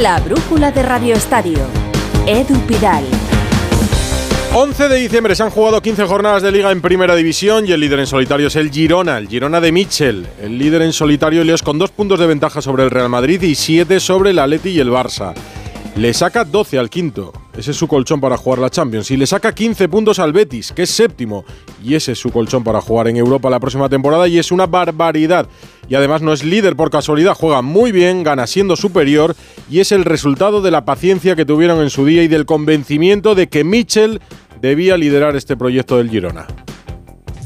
La brújula de Radio Estadio. Edu Pidal. 11 de diciembre se han jugado 15 jornadas de liga en primera división y el líder en solitario es el Girona, el Girona de Mitchell. El líder en solitario Leos con dos puntos de ventaja sobre el Real Madrid y siete sobre el Atleti y el Barça. Le saca 12 al quinto, ese es su colchón para jugar la Champions. Y le saca 15 puntos al Betis, que es séptimo, y ese es su colchón para jugar en Europa la próxima temporada y es una barbaridad. Y además no es líder por casualidad, juega muy bien, gana siendo superior y es el resultado de la paciencia que tuvieron en su día y del convencimiento de que Mitchell debía liderar este proyecto del Girona.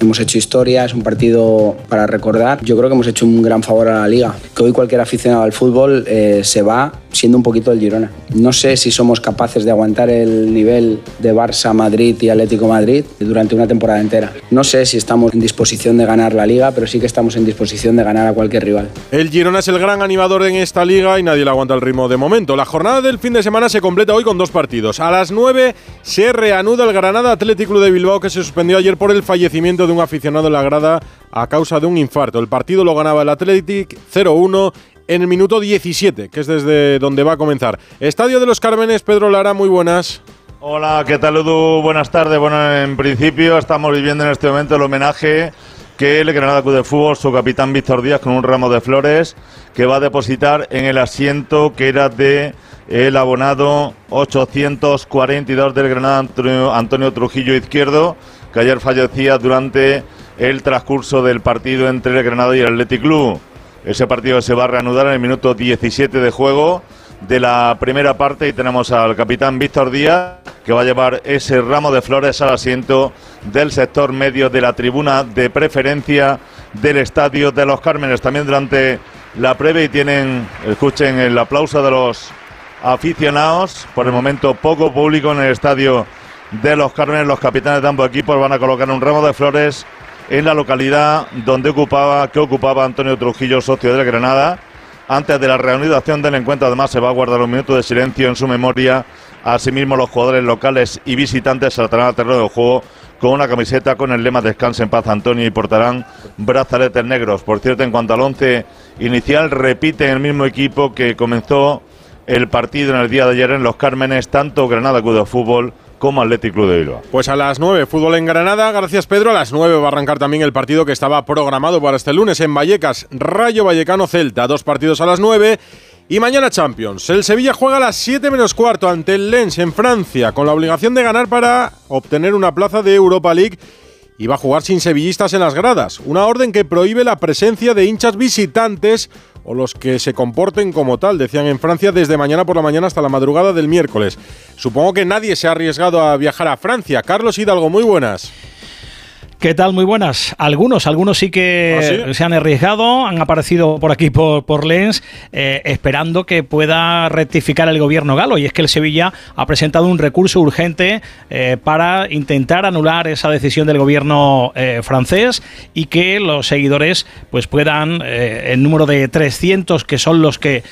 Hemos hecho historia, es un partido para recordar. Yo creo que hemos hecho un gran favor a la liga. Que hoy cualquier aficionado al fútbol eh, se va siendo un poquito el Girona. No sé si somos capaces de aguantar el nivel de Barça, Madrid y Atlético Madrid durante una temporada entera. No sé si estamos en disposición de ganar la liga, pero sí que estamos en disposición de ganar a cualquier rival. El Girona es el gran animador en esta liga y nadie le aguanta el ritmo de momento. La jornada del fin de semana se completa hoy con dos partidos. A las 9 se reanuda el Granada Atlético de Bilbao que se suspendió ayer por el fallecimiento de un aficionado en la grada a causa de un infarto. El partido lo ganaba el Athletic 0-1 en el minuto 17, que es desde donde va a comenzar. Estadio de los Cármenes, Pedro Lara, muy buenas. Hola, ¿qué tal, Edu? Buenas tardes. Bueno, en principio estamos viviendo en este momento el homenaje que el Granada Club de Fútbol, su capitán Víctor Díaz, con un ramo de flores, que va a depositar en el asiento que era de el abonado 842 del Granada Antonio Trujillo Izquierdo, que ayer fallecía durante el transcurso del partido entre el Granada y el Athletic Club. Ese partido se va a reanudar en el minuto 17 de juego de la primera parte y tenemos al capitán Víctor Díaz que va a llevar ese ramo de flores al asiento del sector medio de la tribuna de preferencia del estadio de los Cármenes. También durante la previa y tienen, escuchen el aplauso de los aficionados. Por el momento poco público en el estadio de los Cármenes. Los capitanes de ambos equipos van a colocar un ramo de flores en la localidad donde ocupaba, que ocupaba Antonio Trujillo, socio de Granada. Antes de la reanudación del encuentro, además, se va a guardar un minuto de silencio en su memoria. Asimismo, los jugadores locales y visitantes saltarán al terreno de juego con una camiseta con el lema Descanse en paz Antonio y portarán brazaletes negros. Por cierto, en cuanto al once inicial, repite el mismo equipo que comenzó el partido en el día de ayer en Los Cármenes, tanto Granada Club de Fútbol como Atlético Club de Bilbao. Pues a las 9, fútbol en Granada. Gracias, Pedro. A las 9 va a arrancar también el partido que estaba programado para este lunes en Vallecas. Rayo Vallecano Celta. Dos partidos a las 9. Y mañana Champions. El Sevilla juega a las 7 menos cuarto ante el Lens en Francia, con la obligación de ganar para obtener una plaza de Europa League y va a jugar sin sevillistas en las gradas. Una orden que prohíbe la presencia de hinchas visitantes o los que se comporten como tal, decían en Francia, desde mañana por la mañana hasta la madrugada del miércoles. Supongo que nadie se ha arriesgado a viajar a Francia. Carlos Hidalgo, muy buenas. ¿Qué tal? Muy buenas. Algunos, algunos sí que ¿Ah, se han arriesgado, han aparecido por aquí por, por Lens, eh, esperando que pueda rectificar el gobierno galo. Y es que el Sevilla ha presentado un recurso urgente eh, para intentar anular esa decisión del gobierno eh, francés y que los seguidores pues puedan, el número de 300 que son los que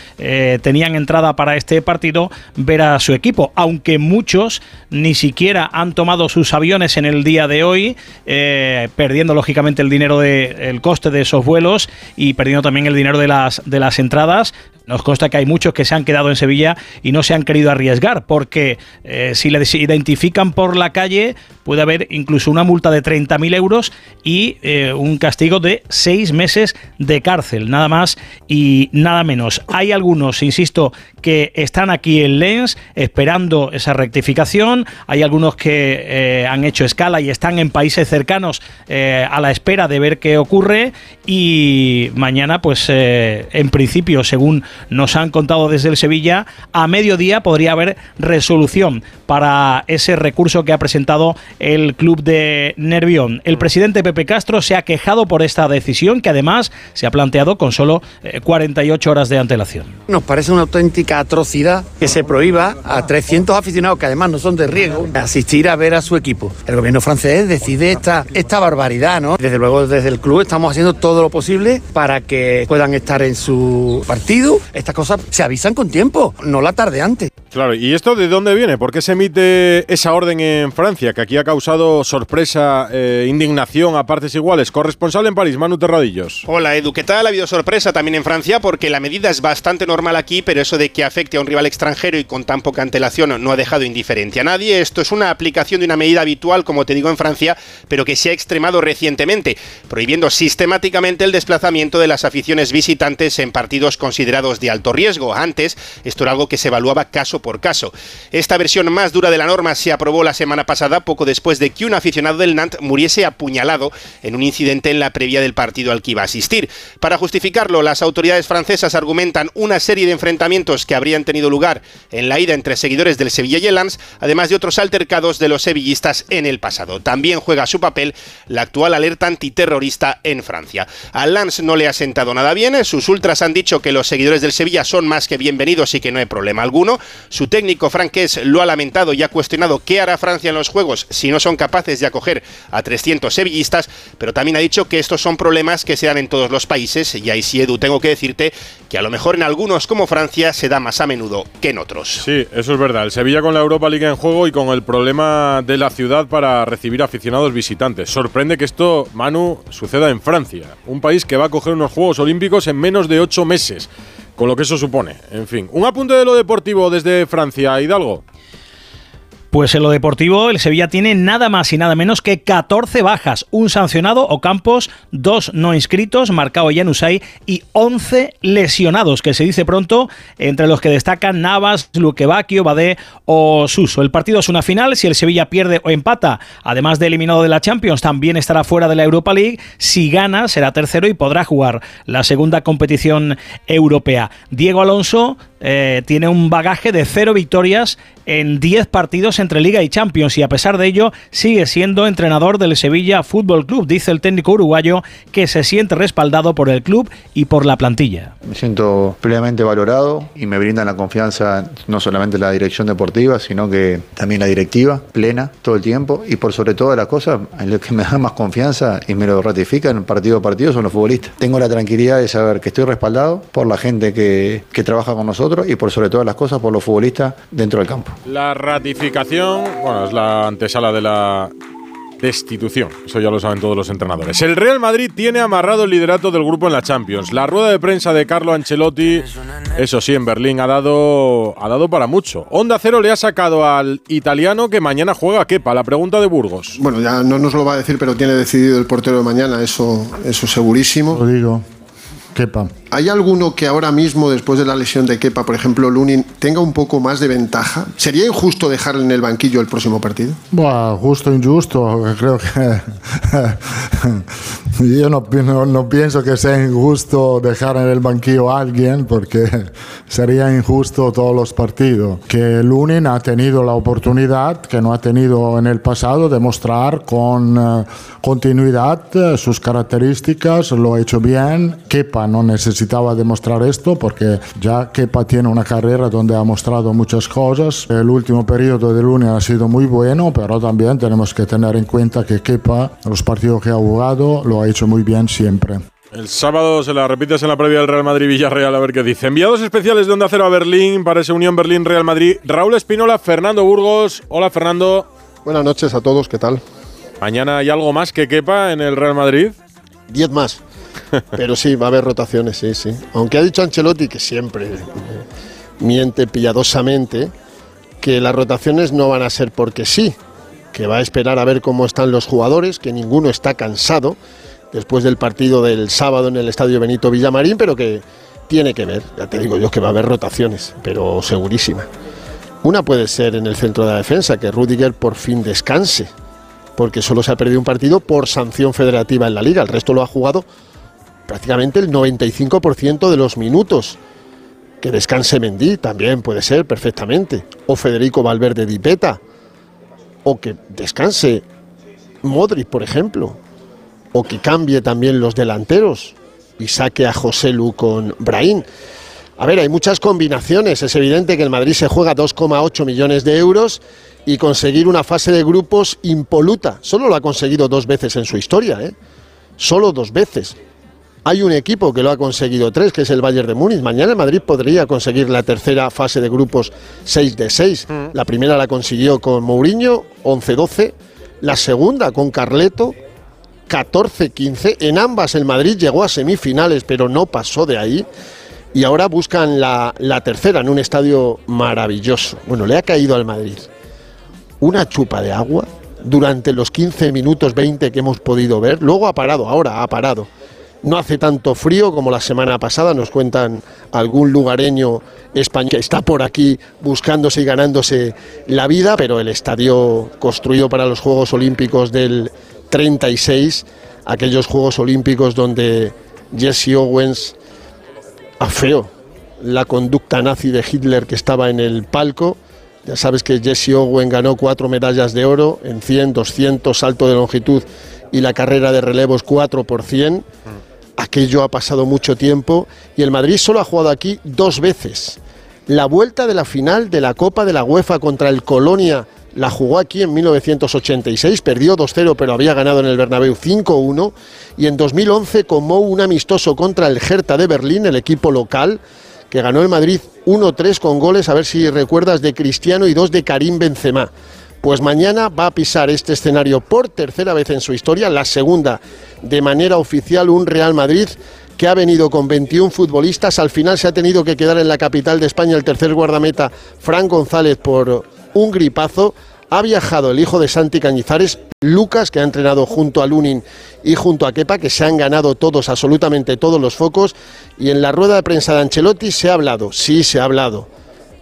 tenían entrada para este partido, ver a su equipo. Aunque muchos ni siquiera han tomado sus aviones en el día de hoy. Eh, perdiendo lógicamente el dinero del coste de esos vuelos y perdiendo también el dinero de las, de las entradas. Nos consta que hay muchos que se han quedado en Sevilla y no se han querido arriesgar, porque eh, si les identifican por la calle, puede haber incluso una multa de 30.000 euros y eh, un castigo de seis meses de cárcel, nada más y nada menos. Hay algunos, insisto, que están aquí en Lens esperando esa rectificación. Hay algunos que eh, han hecho escala y están en países cercanos a la espera de ver qué ocurre. Y mañana, pues en principio, según nos han contado desde el Sevilla, a mediodía podría haber resolución para ese recurso que ha presentado el club de Nervión. El presidente Pepe Castro se ha quejado por esta decisión que además se ha planteado con solo 48 eh, horas de antelación. Nos parece una auténtica atrocidad que se prohíba a 300 aficionados que además no son de riesgo asistir a ver a su equipo. El gobierno francés decide esta, esta barbaridad, ¿no? Desde luego desde el club estamos haciendo todo lo posible para que puedan estar en su partido estas cosas se avisan con tiempo, no la tarde antes. Claro, ¿y esto de dónde viene? ¿Por qué se emite esa orden en Francia, que aquí ha causado sorpresa, eh, indignación a partes iguales? Corresponsal en París, Manu Terradillos. Hola Edu, ¿qué tal? Ha habido sorpresa también en Francia porque la medida es bastante normal aquí, pero eso de que afecte a un rival extranjero y con tan poca antelación no ha dejado indiferente a nadie. Esto es una aplicación de una medida habitual, como te digo, en Francia, pero que se ha extremado recientemente, prohibiendo sistemáticamente el desplazamiento de las aficiones visitantes en partidos considerados de alto riesgo. Antes, esto era algo que se evaluaba caso por caso. Esta versión más dura de la norma se aprobó la semana pasada, poco después de que un aficionado del Nantes muriese apuñalado en un incidente en la previa del partido al que iba a asistir. Para justificarlo, las autoridades francesas argumentan una serie de enfrentamientos que habrían tenido lugar en la ida entre seguidores del Sevilla y el Lens, además de otros altercados de los sevillistas en el pasado. También juega su papel la actual alerta antiterrorista en Francia. Al no le ha sentado nada bien, sus ultras han dicho que los seguidores del Sevilla son más que bienvenidos y que no hay problema alguno. Su técnico franqués lo ha lamentado y ha cuestionado qué hará Francia en los Juegos si no son capaces de acoger a 300 sevillistas, pero también ha dicho que estos son problemas que se dan en todos los países y ahí sí, Edu, tengo que decirte que a lo mejor en algunos como Francia se da más a menudo que en otros. Sí, eso es verdad. El Sevilla con la Europa League en juego y con el problema de la ciudad para recibir aficionados visitantes. Sorprende que esto, Manu, suceda en Francia, un país que va a coger unos Juegos Olímpicos en menos de ocho meses con lo que eso supone. En fin, un apunte de lo deportivo desde Francia, Hidalgo. Pues en lo deportivo, el Sevilla tiene nada más y nada menos que 14 bajas, un sancionado o campos, dos no inscritos, marcado Yanusay, y 11 lesionados, que se dice pronto, entre los que destacan Navas, Luquevaquio, Badé o Suso. El partido es una final, si el Sevilla pierde o empata, además de eliminado de la Champions, también estará fuera de la Europa League. Si gana, será tercero y podrá jugar la segunda competición europea. Diego Alonso eh, tiene un bagaje de cero victorias en 10 partidos entre Liga y Champions y a pesar de ello sigue siendo entrenador del Sevilla Fútbol Club, dice el técnico uruguayo que se siente respaldado por el club y por la plantilla. Me siento plenamente valorado y me brindan la confianza no solamente la dirección deportiva, sino que también la directiva, plena, todo el tiempo y por sobre todas las cosas, en lo que me da más confianza y me lo ratifican partido a partido son los futbolistas. Tengo la tranquilidad de saber que estoy respaldado por la gente que, que trabaja con nosotros y por sobre todas las cosas por los futbolistas dentro del campo. La ratificación, bueno, es la antesala de la destitución. Eso ya lo saben todos los entrenadores. El Real Madrid tiene amarrado el liderato del grupo en la Champions. La rueda de prensa de Carlo Ancelotti, eso sí, en Berlín ha dado, ha dado para mucho. Onda Cero le ha sacado al italiano que mañana juega a Kepa. La pregunta de Burgos. Bueno, ya no nos lo va a decir, pero tiene decidido el portero de mañana, eso, eso segurísimo. Lo digo. Kepa. ¿Hay alguno que ahora mismo, después de la lesión de Kepa, por ejemplo, Lunin, tenga un poco más de ventaja? ¿Sería injusto dejarle en el banquillo el próximo partido? Bueno, justo, injusto. Creo que. Yo no, no, pienso que sea injusto dejar en el banquillo a alguien, porque sería injusto todos los partidos. Que Lunin ha tenido la oportunidad, que no ha tenido en el pasado, de mostrar con uh, continuidad uh, sus características, lo ha hecho bien. Kepa no necesita necesitaba demostrar esto porque ya Kepa tiene una carrera donde ha mostrado muchas cosas. El último periodo de Luna ha sido muy bueno, pero también tenemos que tener en cuenta que Kepa, los partidos que ha jugado, lo ha hecho muy bien siempre. El sábado se la repites en la previa del Real Madrid-Villarreal a ver qué dice. Enviados especiales de Onda Cero a Berlín para ese Unión Berlín-Real Madrid. Raúl Espinola, Fernando Burgos. Hola Fernando. Buenas noches a todos, ¿qué tal? Mañana hay algo más que quepa en el Real Madrid. Diez más. Pero sí, va a haber rotaciones, sí, sí. Aunque ha dicho Ancelotti, que siempre miente pilladosamente, que las rotaciones no van a ser porque sí, que va a esperar a ver cómo están los jugadores, que ninguno está cansado después del partido del sábado en el Estadio Benito Villamarín, pero que tiene que ver, ya te digo yo que va a haber rotaciones, pero segurísima. Una puede ser en el centro de la defensa, que Rudiger por fin descanse, porque solo se ha perdido un partido por sanción federativa en la liga, el resto lo ha jugado prácticamente el 95% de los minutos. Que descanse Mendy también puede ser perfectamente. O Federico Valverde Dipeta. O que descanse Modric, por ejemplo. O que cambie también los delanteros y saque a José Lu con Brahim. A ver, hay muchas combinaciones. Es evidente que el Madrid se juega 2,8 millones de euros y conseguir una fase de grupos impoluta. Solo lo ha conseguido dos veces en su historia, ¿eh? Solo dos veces Hay un equipo que lo ha conseguido tres, que es el Bayern de Múnich. Mañana el Madrid podría conseguir la tercera fase de grupos 6 de 6. Mm. La primera la consiguió con Mourinho, 11-12. La segunda con Carleto, 14-15. En ambas el Madrid llegó a semifinales, pero no pasó de ahí. Y ahora buscan la, la tercera en un estadio maravilloso. Bueno, le ha caído al Madrid una chupa de agua durante los 15 minutos 20 que hemos podido ver. Luego ha parado, ahora ha parado. No hace tanto frío como la semana pasada, nos cuentan algún lugareño español que está por aquí buscándose y ganándose la vida, pero el estadio construido para los Juegos Olímpicos del 36, aquellos Juegos Olímpicos donde Jesse Owens afeó la conducta nazi de Hitler que estaba en el palco. Ya sabes que Jesse Owen ganó cuatro medallas de oro en 100, 200, salto de longitud y la carrera de relevos 4 por 100. Aquello ha pasado mucho tiempo y el Madrid solo ha jugado aquí dos veces. La vuelta de la final de la Copa de la UEFA contra el Colonia la jugó aquí en 1986, perdió 2-0 pero había ganado en el Bernabéu 5-1 y en 2011 comó un amistoso contra el Hertha de Berlín, el equipo local, que ganó el Madrid 1-3 con goles, a ver si recuerdas, de Cristiano y dos de Karim Benzema. Pues mañana va a pisar este escenario por tercera vez en su historia, la segunda de manera oficial, un Real Madrid que ha venido con 21 futbolistas. Al final se ha tenido que quedar en la capital de España el tercer guardameta, Fran González, por un gripazo. Ha viajado el hijo de Santi Cañizares, Lucas, que ha entrenado junto a Lunin y junto a Kepa, que se han ganado todos, absolutamente todos los focos. Y en la rueda de prensa de Ancelotti se ha hablado, sí, se ha hablado,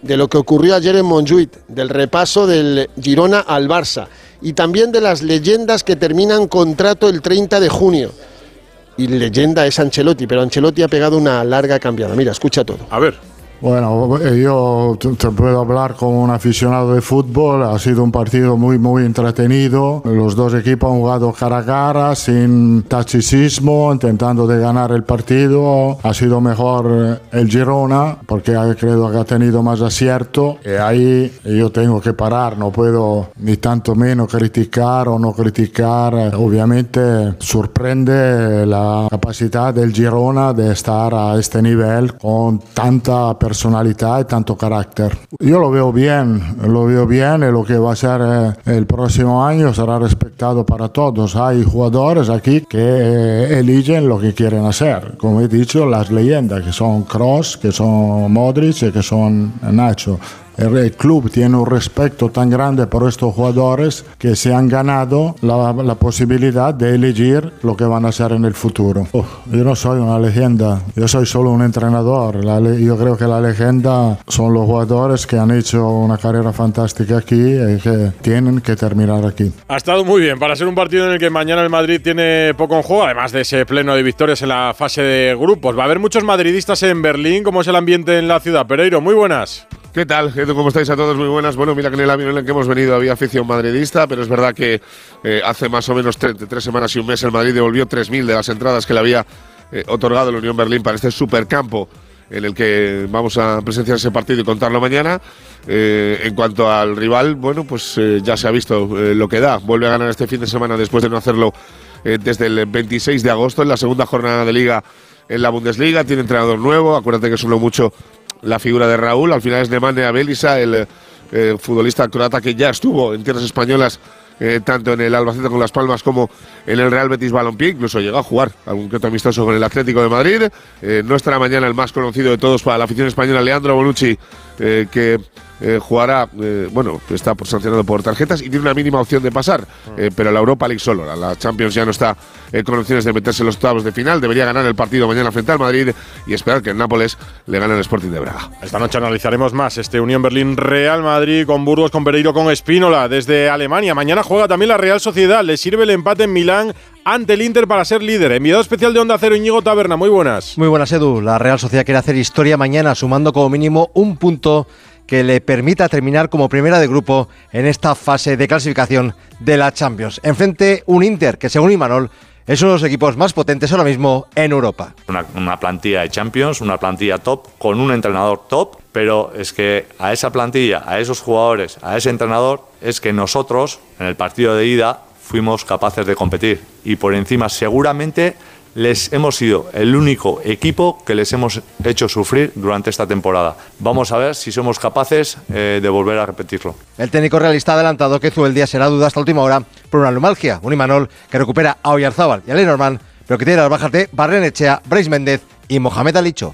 de lo que ocurrió ayer en Montjuic, del repaso del Girona al Barça y también de las leyendas que terminan contrato el 30 de junio. Y leyenda es Ancelotti, pero Ancelotti ha pegado una larga cambiada. Mira, escucha todo. A ver. Bueno, yo te puedo hablar como un aficionado de fútbol. Ha sido un partido muy, muy entretenido. Los dos equipos han jugado cara a cara, sin tachicismo, intentando de ganar el partido. Ha sido mejor el Girona, porque creo que ha tenido más acierto. Y ahí yo tengo que parar, no puedo ni tanto menos criticar o no criticar. Obviamente sorprende la capacidad del Girona de estar a este nivel con tanta personalidad y tanto carácter. Yo lo veo bien, lo veo bien y lo que va a ser eh, el próximo año será respetado para todos. Hay jugadores aquí que eh, eligen lo que quieren hacer. Como he dicho, las leyendas que son Cross, que son Modric y que son Nacho. El club tiene un respeto tan grande por estos jugadores que se han ganado la, posibilidad de elegir lo que van a hacer en el futuro. Yo no soy una leyenda, yo soy solo un entrenador. Yo creo que la leyenda son los jugadores que han hecho una carrera fantástica aquí y que tienen que terminar aquí. Ha estado muy bien para ser un partido en el que mañana el Madrid tiene poco en juego, además de ese pleno de victorias en la fase de grupos. Va a haber muchos madridistas en Berlín. ¿Cómo es el ambiente en la ciudad? Pereiro, muy buenas. ¿Qué tal? ¿Cómo estáis a todos? Muy buenas. Bueno, mira que en el avión en el que hemos venido había afición madridista, pero es verdad que eh, hace más o menos tre- tres semanas y un mes el Madrid devolvió 3.000 de las entradas que le había eh, otorgado la Unión Berlín para este supercampo en el que vamos a presenciar ese partido y contarlo mañana. Eh, en cuanto al rival, bueno, pues eh, ya se ha visto eh, lo que da. Vuelve a ganar este fin de semana después de no hacerlo eh, desde el 26 de agosto en la segunda jornada de liga en la Bundesliga. Tiene entrenador nuevo. Acuérdate que sonó mucho la figura de Raúl. Al final es Nemanja Belisa, el eh, futbolista croata que ya estuvo en tierras españolas, eh, tanto en el Albacete con Las Palmas como en el Real Betis Balompié. Incluso llegó a jugar algún que amistoso con el Atlético de Madrid. Eh, no estará mañana el más conocido de todos para la afición española, Leandro Bonucci, que eh, jugará, eh, bueno, está por sancionado por tarjetas y tiene una mínima opción de pasar, eh, pero la Europa League solo. La, la Champions ya no está eh, con opciones de meterse en los octavos de final. Debería ganar el partido mañana frente al Madrid y esperar que el Nápoles le gane al Sporting de Braga. Esta noche analizaremos más este Unión Berlín Real Madrid con Burgos, con Pereiro, con Espínola desde Alemania. Mañana juega también la Real Sociedad. Le sirve el empate en Milán ante el Inter para ser líder. Enviado especial de Onda Cero, Íñigo Taberna. Muy buenas. Muy buenas, Edu. La Real Sociedad quiere hacer historia mañana, sumando como mínimo un punto que le permita terminar como primera de grupo en esta fase de clasificación de la Champions. Enfrente un Inter que, según Imanol, es uno de los equipos más potentes ahora mismo en Europa. Una, una plantilla de Champions, una plantilla top, con un entrenador top, pero es que a esa plantilla, a esos jugadores, a ese entrenador, es que nosotros, en el partido de ida, fuimos capaces de competir. Y por encima, seguramente, les hemos sido el único equipo que les hemos hecho sufrir durante esta temporada. Vamos a ver si somos capaces eh, de volver a repetirlo. El técnico realista ha adelantado que el día será duda hasta última hora por una neumalgia, un Imanol que recupera a Oyarzábal y a Lenormand, pero que tiene las bajas de Barrenechea, Bryce Méndez y Mohamed Alicho.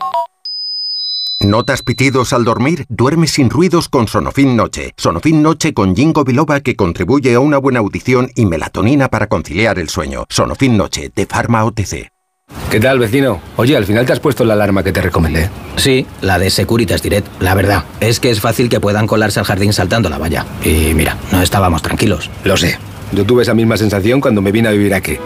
¿Notas pitidos al dormir? Duerme sin ruidos con Sonofin Noche. Sonofin Noche con Jingo Biloba que contribuye a una buena audición y melatonina para conciliar el sueño. Sonofin Noche de Pharma OTC. ¿Qué tal, vecino? Oye, al final te has puesto la alarma que te recomendé. Sí, la de Securitas Direct. La verdad, es que es fácil que puedan colarse al jardín saltando la valla. Y mira, no estábamos tranquilos. Lo sé. Yo tuve esa misma sensación cuando me vine a vivir aquí.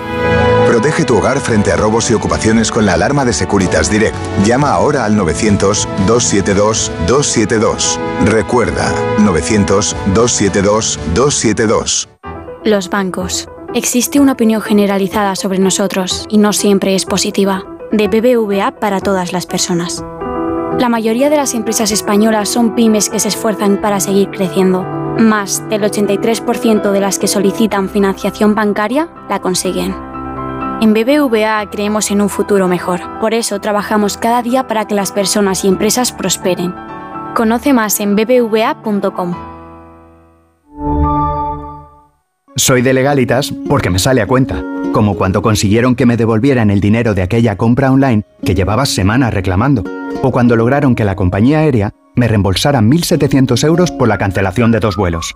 Protege tu hogar frente a robos y ocupaciones con la alarma de Securitas Direct. Llama ahora al 900-272-272. Recuerda, 900-272-272. Los bancos. Existe una opinión generalizada sobre nosotros y no siempre es positiva. De BBVA para todas las personas. La mayoría de las empresas españolas son pymes que se esfuerzan para seguir creciendo. Más del 83% de las que solicitan financiación bancaria la consiguen. En BBVA creemos en un futuro mejor. Por eso trabajamos cada día para que las personas y empresas prosperen. Conoce más en bbva.com. Soy de legalitas porque me sale a cuenta, como cuando consiguieron que me devolvieran el dinero de aquella compra online que llevaba semanas reclamando, o cuando lograron que la compañía aérea me reembolsara 1.700 euros por la cancelación de dos vuelos.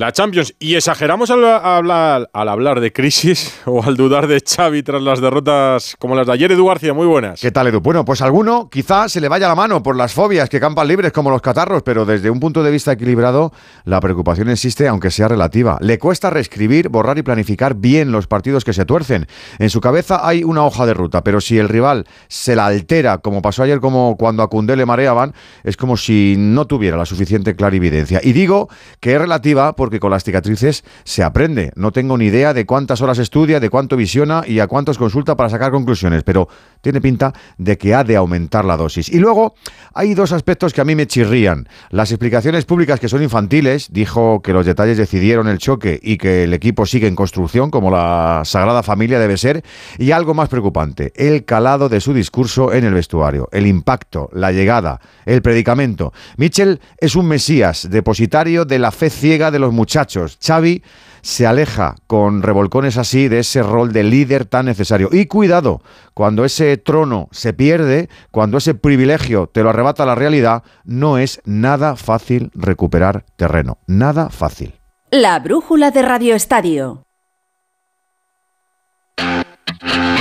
La Champions. ¿Y exageramos al hablar, al hablar de crisis o al dudar de Xavi tras las derrotas como las de ayer? Edu García, muy buenas. ¿Qué tal, Edu? Bueno, pues alguno quizá se le vaya la mano por las fobias que campan libres como los catarros, pero desde un punto de vista equilibrado, la preocupación existe, aunque sea relativa. Le cuesta reescribir, borrar y planificar bien los partidos que se tuercen. En su cabeza hay una hoja de ruta, pero si el rival se la altera, como pasó ayer como cuando a Cundé le mareaban, es como si no tuviera la suficiente clarividencia. Y digo que es relativa porque con las cicatrices se aprende. No tengo ni idea de cuántas horas estudia, de cuánto visiona y a cuántos consulta para sacar conclusiones, pero tiene pinta de que ha de aumentar la dosis. Y luego hay dos aspectos que a mí me chirrían. Las explicaciones públicas que son infantiles, dijo que los detalles decidieron el choque y que el equipo sigue en construcción como la Sagrada Familia debe ser, y algo más preocupante, el calado de su discurso en el vestuario, el impacto, la llegada, el predicamento. Mitchell es un mesías, depositario de la fe ciega de los muchachos. Xavi se aleja con revolcones así de ese rol de líder tan necesario. Y cuidado, cuando ese trono se pierde, cuando ese privilegio te lo arrebata la realidad, no es nada fácil recuperar terreno. Nada fácil. La brújula de Radio Estadio.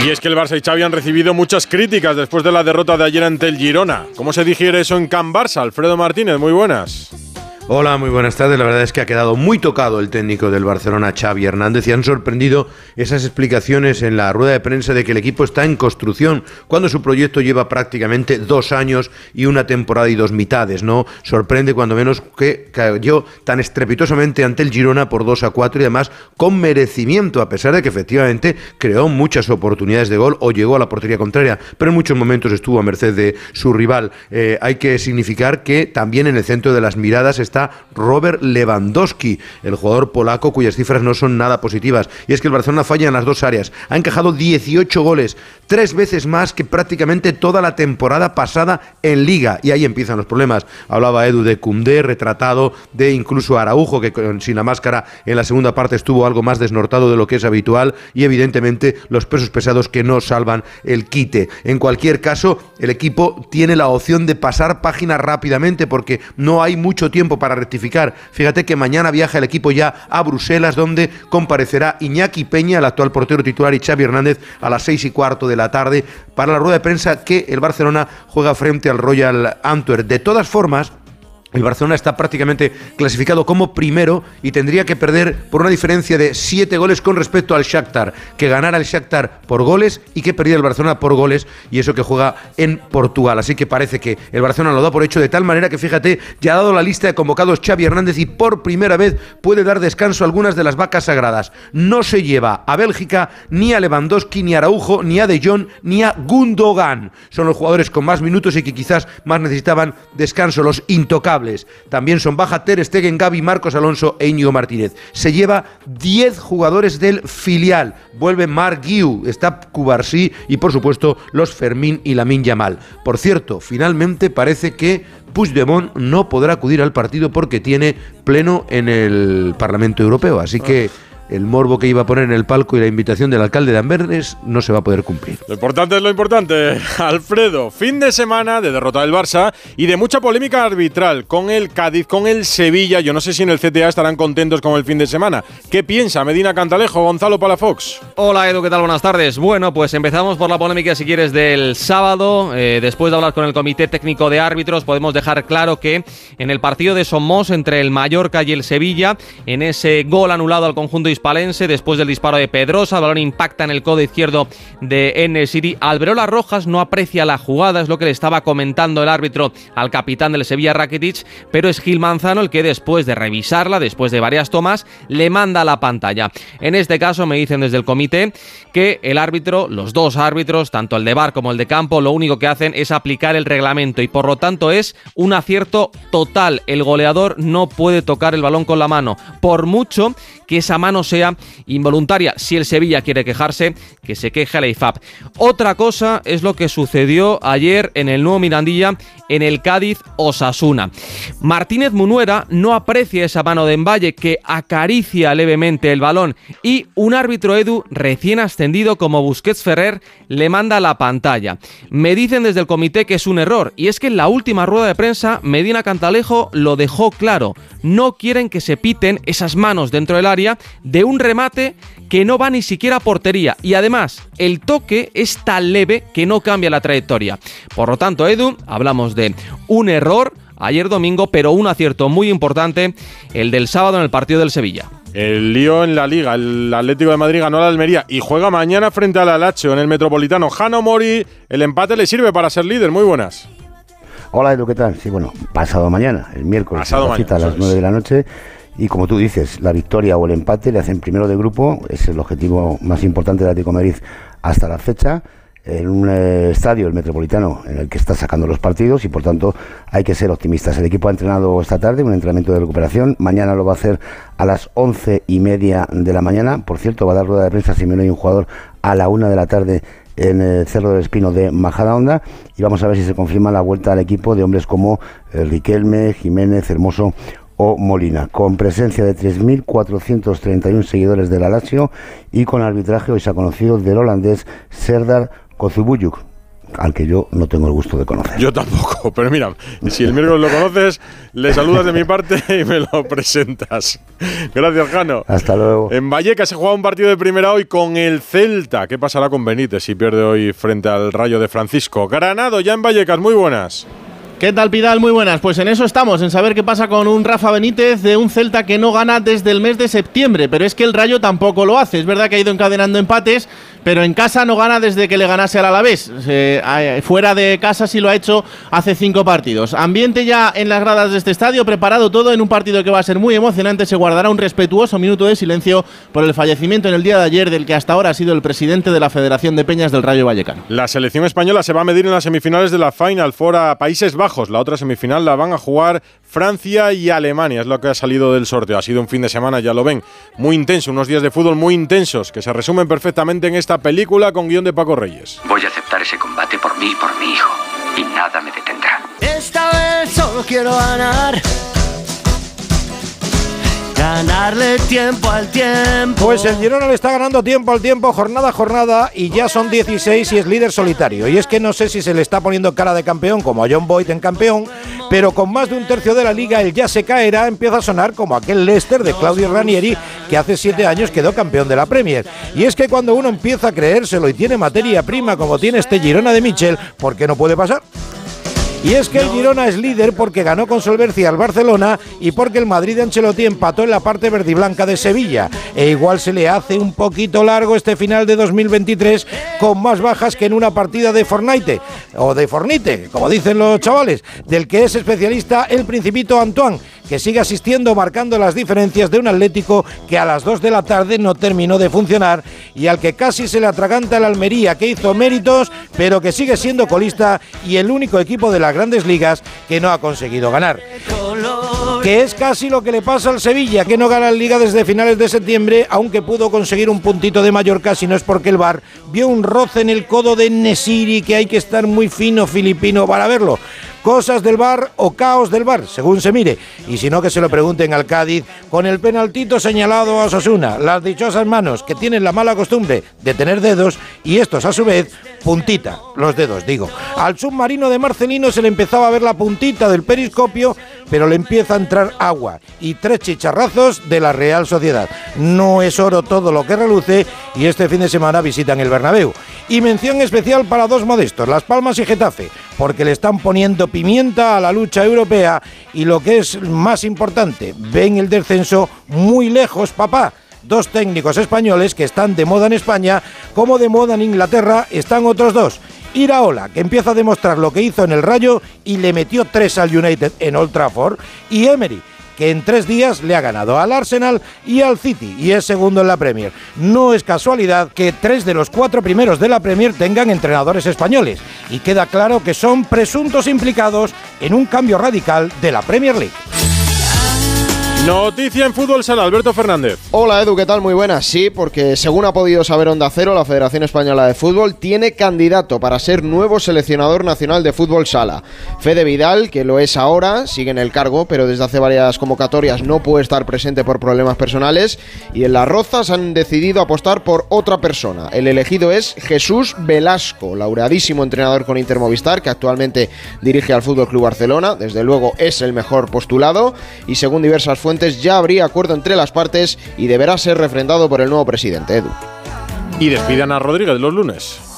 Y es que el Barça y Xavi han recibido muchas críticas después de la derrota de ayer ante el Girona. ¿Cómo se digiere eso en Can Barça? Alfredo Martínez, muy buenas. Hola, muy buenas tardes. La verdad es que ha quedado muy tocado el técnico del Barcelona, Xavi Hernández, y han sorprendido esas explicaciones en la rueda de prensa de que el equipo está en construcción, cuando su proyecto lleva prácticamente dos años y una temporada y dos mitades. No sorprende cuando menos que cayó tan estrepitosamente ante el Girona por 2 a 4 y además con merecimiento, a pesar de que efectivamente creó muchas oportunidades de gol o llegó a la portería contraria, pero en muchos momentos estuvo a merced de su rival. Eh, hay que significar que también en el centro de las miradas está Robert Lewandowski, el jugador polaco cuyas cifras no son nada positivas. Y es que el Barcelona falla en las dos áreas. Ha encajado 18 goles, tres veces más que prácticamente toda la temporada pasada en Liga. Y ahí empiezan los problemas. Hablaba Edu de Cundé, retratado, de incluso Araujo, que sin la máscara en la segunda parte estuvo algo más desnortado de lo que es habitual. Y evidentemente los pesos pesados que no salvan el quite. En cualquier caso, el equipo tiene la opción de pasar página rápidamente porque no hay mucho tiempo para rectificar. Fíjate que mañana viaja el equipo ya a Bruselas, donde comparecerá Iñaki Peña, el actual portero titular, y Xavi Hernández a las seis y cuarto de la tarde para la rueda de prensa que el Barcelona juega frente al Royal Antwerp. De todas formas, el Barcelona está prácticamente clasificado como primero y tendría que perder por una diferencia de 7 goles con respecto al Shakhtar, que ganara el Shakhtar por goles y que perdiera el Barcelona por goles y eso que juega en Portugal. Así que parece que el Barcelona lo da por hecho de tal manera que fíjate, ya ha dado la lista de convocados Xavi Hernández y por primera vez puede dar descanso a algunas de las vacas sagradas. No se lleva a Bélgica ni a Lewandowski, ni a Araujo, ni a De Jong, ni a Gundogan. Son los jugadores con más minutos y que quizás más necesitaban descanso, los intocables también son baja Ter Stegen, Gaby, Marcos Alonso e Íñigo Martínez. Se lleva 10 jugadores del filial. Vuelve Mark Guiu, está Cubarsí y por supuesto los Fermín y Lamin Yamal. Por cierto, finalmente parece que Puigdemont no podrá acudir al partido porque tiene pleno en el Parlamento Europeo. Así que el morbo que iba a poner en el palco y la invitación del alcalde de Ambernes no se va a poder cumplir. Lo importante es lo importante. Alfredo, fin de semana de derrota del Barça y de mucha polémica arbitral con el Cádiz, con el Sevilla. Yo no sé si en el CTA estarán contentos con el fin de semana. ¿Qué piensa Medina Cantalejo, Gonzalo Palafox? Hola Edu, ¿qué tal? Buenas tardes. Bueno, pues empezamos por la polémica, si quieres, del sábado. Eh, después de hablar con el Comité Técnico de Árbitros, podemos dejar claro que en el partido de Somos entre el Mallorca y el Sevilla, en ese gol anulado al conjunto hispalense después del disparo de Pedrosa. El balón impacta en el codo izquierdo de N City. Alberola Rojas no aprecia la jugada, es lo que le estaba comentando el árbitro al capitán del Sevilla Rakitic, pero es Gil Manzano el que después de revisarla, después de varias tomas, le manda a la pantalla. En este caso me dicen desde el comité que el árbitro, los dos árbitros, tanto el de bar como el de campo, lo único que hacen es aplicar el reglamento y por lo tanto es un acierto total. El goleador no puede tocar el balón con la mano, por mucho que esa mano sea involuntaria. Si el Sevilla quiere quejarse, que se queje a la IFAP. Otra cosa es lo que sucedió ayer en el nuevo Mirandilla en el Cádiz Osasuna. Martínez Munuera no aprecia esa mano de Envalle que acaricia levemente el balón y un árbitro Edu recién ascendido como Busquets Ferrer le manda la pantalla. Me dicen desde el comité que es un error y es que en la última rueda de prensa Medina Cantalejo lo dejó claro. No quieren que se piten esas manos dentro del área de un remate que no va ni siquiera a portería y además el toque es tan leve que no cambia la trayectoria. Por lo tanto, Edu, hablamos de un error ayer domingo, pero un acierto muy importante, el del sábado en el partido del Sevilla. El lío en la liga, el Atlético de Madrid ganó a la Almería y juega mañana frente al Alacho en el Metropolitano. Jano Mori, el empate le sirve para ser líder. Muy buenas. Hola Edu, ¿qué tal? Sí, bueno, pasado mañana, el miércoles, pasado cita a las 9 de la noche. Y como tú dices, la victoria o el empate le hacen primero de grupo, es el objetivo más importante del Atlético de Madrid hasta la fecha en un eh, estadio, el Metropolitano, en el que está sacando los partidos y por tanto hay que ser optimistas. El equipo ha entrenado esta tarde, un entrenamiento de recuperación. Mañana lo va a hacer a las once y media de la mañana. Por cierto, va a dar rueda de prensa si me hay un jugador a la una de la tarde en el Cerro del Espino de Majadahonda y vamos a ver si se confirma la vuelta al equipo de hombres como eh, Riquelme, Jiménez, Hermoso o Molina, con presencia de 3.431 seguidores del Alacio y con arbitraje hoy se ha conocido del holandés Serdar Kozubuyuk, al que yo no tengo el gusto de conocer. Yo tampoco, pero mira, si el miércoles lo conoces, le saludas de mi parte y me lo presentas. Gracias, Jano. Hasta luego. En Vallecas se juega un partido de primera hoy con el Celta. ¿Qué pasará con Benítez si pierde hoy frente al Rayo de Francisco? Granado, ya en Vallecas, muy buenas. ¿Qué tal, Pidal? Muy buenas. Pues en eso estamos, en saber qué pasa con un Rafa Benítez de un Celta que no gana desde el mes de septiembre, pero es que el Rayo tampoco lo hace. Es verdad que ha ido encadenando empates, pero en casa no gana desde que le ganase al Alavés. fuera de casa sí lo ha hecho hace cinco partidos. Ambiente ya en las gradas de este estadio, preparado todo en un partido que va a ser muy emocionante. Se guardará un respetuoso minuto de silencio por el fallecimiento en el día de ayer del que hasta ahora ha sido el presidente de la Federación de Peñas del Rayo Vallecano. La selección española se va a medir en las semifinales de la Final Four a Países Bajos la otra semifinal la van a jugar Francia y Alemania. Es lo que ha salido del sorteo. Ha sido un fin de semana, ya lo ven, muy intenso. Unos días de fútbol muy intensos que se resumen perfectamente en esta película con guion de Paco Reyes. Voy a aceptar ese combate por mí y por mi hijo. Y nada me detendrá. Esta vez solo quiero ganar ganarle tiempo al tiempo. Pues el Girona le está ganando tiempo al tiempo, jornada a jornada, y ya son 16 y es líder solitario. Y es que no sé si se le está poniendo cara de campeón como a John Boyd en campeón, pero con más de un tercio de la liga el ya se caerá empieza a sonar como aquel Leicester de Claudio Ranieri que hace siete años quedó campeón de la Premier. Y es que cuando uno empieza a creérselo y tiene materia prima como tiene este Girona de Michel, ¿por qué no puede pasar? Y es que el Girona es líder porque ganó con solvencia al Barcelona y porque el Madrid de Ancelotti empató en la parte verde y blanca de Sevilla. E igual se le hace un poquito largo este final de 2023 con más bajas que en una partida de Fortnite o de Fornite, como dicen los chavales, del que es especialista el Principito Antoine que sigue asistiendo marcando las diferencias de un Atlético que a las 2 de la tarde no terminó de funcionar y al que casi se le atraganta el Almería que hizo méritos pero que sigue siendo colista y el único equipo de las grandes ligas que no ha conseguido ganar. Que es casi lo que le pasa al Sevilla, que no gana la liga desde finales de septiembre, aunque pudo conseguir un puntito de Mallorca, si no es porque el Bar vio un roce en el codo de Nesiri, que hay que estar muy fino filipino para verlo cosas del bar o caos del bar, según se mire. Y si no, que se lo pregunten al Cádiz con el penaltito señalado a Sosuna, las dichosas manos que tienen la mala costumbre de tener dedos y estos a su vez puntita, los dedos digo. Al submarino de Marcelino se le empezaba a ver la puntita del periscopio, pero le empieza a entrar agua y tres chicharrazos de la Real Sociedad. No es oro todo lo que reluce y este fin de semana visitan el Bernabéu. Y mención especial para dos modestos, Las Palmas y Getafe, porque le están poniendo pimienta a la lucha europea y lo que es más importante, ven el descenso muy lejos, papá dos técnicos españoles que están de moda en España, como de moda en Inglaterra están otros dos. Iraola, que empieza a demostrar lo que hizo en el Rayo y le metió tres al United en Old Trafford, y Emery, que en tres días le ha ganado al Arsenal y al City y es segundo en la Premier. No es casualidad que tres de los cuatro primeros de la Premier tengan entrenadores españoles y queda claro que son presuntos implicados en un cambio radical de la Premier League. Noticia en fútbol sala, Alberto Fernández. Hola Edu, ¿qué tal? Muy buenas. Sí, porque según ha podido saber Onda Cero, la Federación Española de Fútbol tiene candidato para ser nuevo seleccionador nacional de fútbol sala. Fede Vidal, que lo es ahora, sigue en el cargo, pero desde hace varias convocatorias no puede estar presente por problemas personales. Y en Las Rozas han decidido apostar por otra persona. El elegido es Jesús Velasco, laureadísimo entrenador con Inter Movistar, que actualmente dirige al Fútbol Club Barcelona. Desde luego es el mejor postulado. Y según diversas fuentes, ya habría acuerdo entre las partes y deberá ser refrendado por el nuevo presidente, Edu. Y despidan a Rodríguez los lunes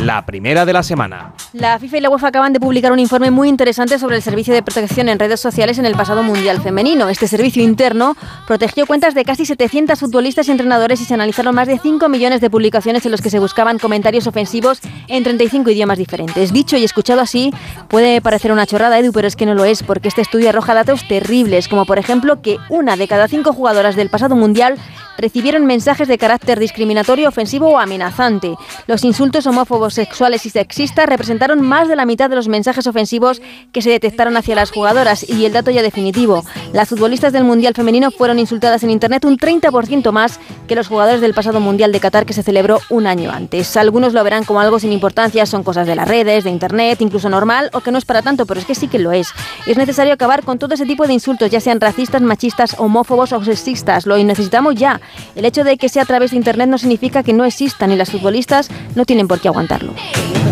la primera de la semana. La FIFA y la UEFA acaban de publicar un informe muy interesante sobre el servicio de protección en redes sociales en el pasado Mundial Femenino. Este servicio interno protegió cuentas de casi 700 futbolistas y entrenadores y se analizaron más de 5 millones de publicaciones en los que se buscaban comentarios ofensivos en 35 idiomas diferentes. Dicho y escuchado así, puede parecer una chorrada, Edu, pero es que no lo es, porque este estudio arroja datos terribles, como por ejemplo que una de cada cinco jugadoras del pasado Mundial recibieron mensajes de carácter discriminatorio, ofensivo o amenazante. Los insultos homófobos, sexuales y sexistas representaron más de la mitad de los mensajes ofensivos que se detectaron hacia las jugadoras. Y el dato ya definitivo, las futbolistas del Mundial Femenino fueron insultadas en Internet un 30% más que los jugadores del pasado Mundial de Qatar que se celebró un año antes. Algunos lo verán como algo sin importancia, son cosas de las redes, de Internet, incluso normal o que no es para tanto, pero es que sí que lo es. Es necesario acabar con todo ese tipo de insultos, ya sean racistas, machistas, homófobos o sexistas. Lo necesitamos ya. El hecho de que sea a través de Internet no significa que no existan y las futbolistas no tienen por qué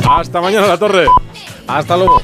Hasta mañana, la torre. Hasta luego.